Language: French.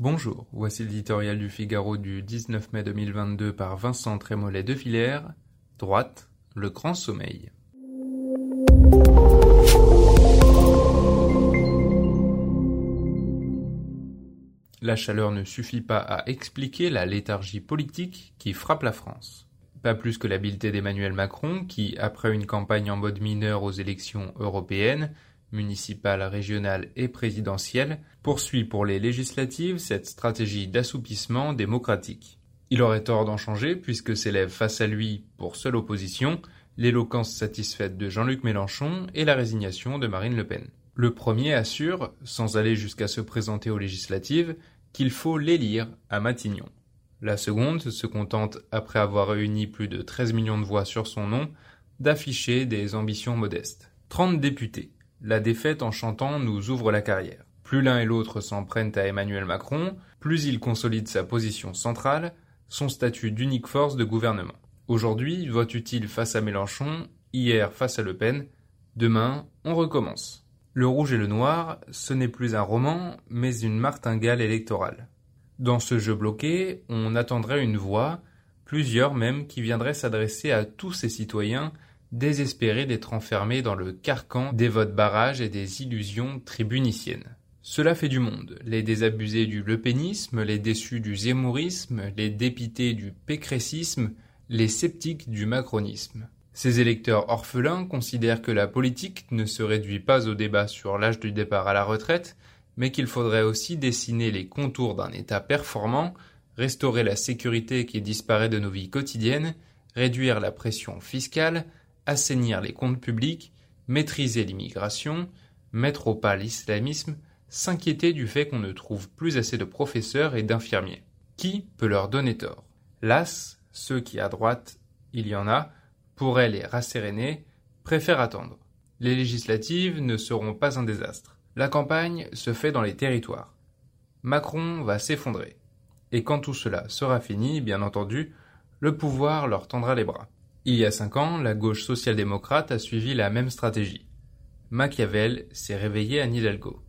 Bonjour, voici l'éditorial du Figaro du 19 mai 2022 par Vincent Trémollet de Villers. Droite, le grand sommeil. La chaleur ne suffit pas à expliquer la léthargie politique qui frappe la France. Pas plus que l'habileté d'Emmanuel Macron qui, après une campagne en mode mineur aux élections européennes, municipale, régionale et présidentielle, poursuit pour les législatives cette stratégie d'assouplissement démocratique. Il aurait tort d'en changer puisque s'élève face à lui, pour seule opposition, l'éloquence satisfaite de Jean-Luc Mélenchon et la résignation de Marine Le Pen. Le premier assure, sans aller jusqu'à se présenter aux législatives, qu'il faut l'élire à Matignon. La seconde se contente, après avoir réuni plus de 13 millions de voix sur son nom, d'afficher des ambitions modestes. 30 députés, la défaite en chantant nous ouvre la carrière. Plus l'un et l'autre s'en prennent à Emmanuel Macron, plus il consolide sa position centrale, son statut d'unique force de gouvernement. Aujourd'hui, vote utile face à Mélenchon, hier face à Le Pen, demain, on recommence. Le rouge et le noir, ce n'est plus un roman, mais une martingale électorale. Dans ce jeu bloqué, on attendrait une voix, plusieurs même, qui viendraient s'adresser à tous ces citoyens désespérés d'être enfermés dans le carcan des votes barrages et des illusions tribuniciennes. Cela fait du monde, les désabusés du lepénisme, les déçus du zémourisme, les dépités du pécressisme, les sceptiques du macronisme. Ces électeurs orphelins considèrent que la politique ne se réduit pas au débat sur l'âge du départ à la retraite, mais qu'il faudrait aussi dessiner les contours d'un État performant, restaurer la sécurité qui disparaît de nos vies quotidiennes, réduire la pression fiscale, assainir les comptes publics, maîtriser l'immigration, mettre au pas l'islamisme, s'inquiéter du fait qu'on ne trouve plus assez de professeurs et d'infirmiers. Qui peut leur donner tort? Las, ceux qui à droite, il y en a, pourraient les rasséréner, préfèrent attendre. Les législatives ne seront pas un désastre. La campagne se fait dans les territoires. Macron va s'effondrer. Et quand tout cela sera fini, bien entendu, le pouvoir leur tendra les bras. Il y a cinq ans, la gauche social-démocrate a suivi la même stratégie. Machiavel s'est réveillé à Nidalgo.